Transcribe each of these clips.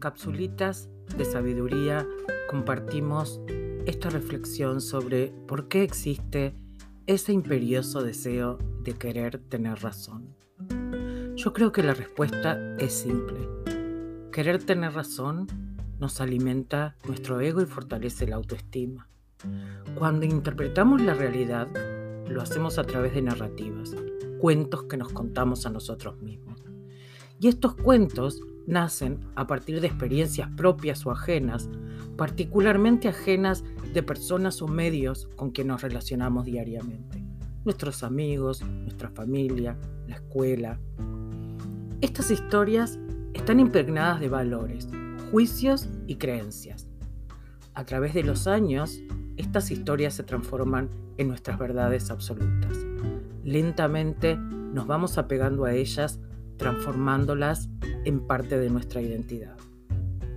Capsulitas de Sabiduría compartimos esta reflexión sobre por qué existe ese imperioso deseo de querer tener razón. Yo creo que la respuesta es simple. Querer tener razón nos alimenta nuestro ego y fortalece la autoestima. Cuando interpretamos la realidad, lo hacemos a través de narrativas, cuentos que nos contamos a nosotros mismos. Y estos cuentos nacen a partir de experiencias propias o ajenas, particularmente ajenas de personas o medios con quien nos relacionamos diariamente. Nuestros amigos, nuestra familia, la escuela. Estas historias están impregnadas de valores, juicios y creencias. A través de los años, estas historias se transforman en nuestras verdades absolutas. Lentamente nos vamos apegando a ellas, transformándolas en parte de nuestra identidad.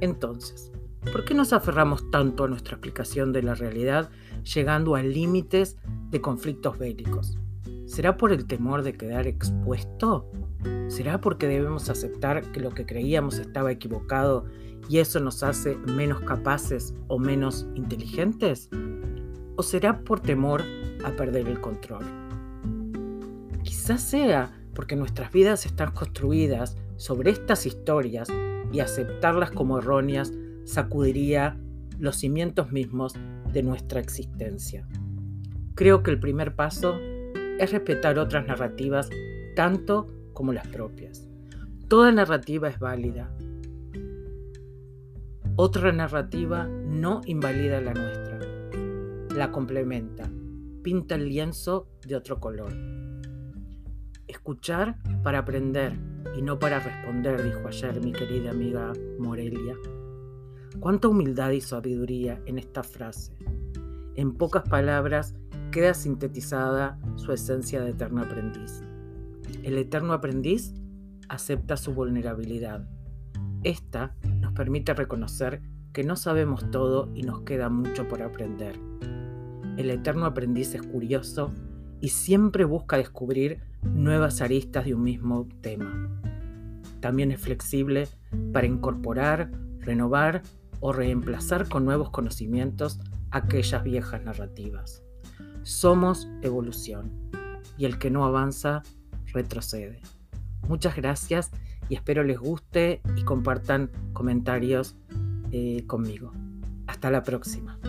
Entonces, ¿por qué nos aferramos tanto a nuestra explicación de la realidad, llegando a límites de conflictos bélicos? ¿Será por el temor de quedar expuesto? ¿Será porque debemos aceptar que lo que creíamos estaba equivocado y eso nos hace menos capaces o menos inteligentes? ¿O será por temor a perder el control? Quizás sea porque nuestras vidas están construidas sobre estas historias y aceptarlas como erróneas sacudiría los cimientos mismos de nuestra existencia. Creo que el primer paso es respetar otras narrativas tanto como las propias. Toda narrativa es válida. Otra narrativa no invalida la nuestra, la complementa, pinta el lienzo de otro color. Escuchar para aprender y no para responder, dijo ayer mi querida amiga Morelia. Cuánta humildad y sabiduría en esta frase. En pocas palabras queda sintetizada su esencia de eterno aprendiz. El eterno aprendiz acepta su vulnerabilidad. Esta nos permite reconocer que no sabemos todo y nos queda mucho por aprender. El eterno aprendiz es curioso y siempre busca descubrir nuevas aristas de un mismo tema. También es flexible para incorporar, renovar o reemplazar con nuevos conocimientos aquellas viejas narrativas. Somos evolución y el que no avanza retrocede. Muchas gracias y espero les guste y compartan comentarios eh, conmigo. Hasta la próxima.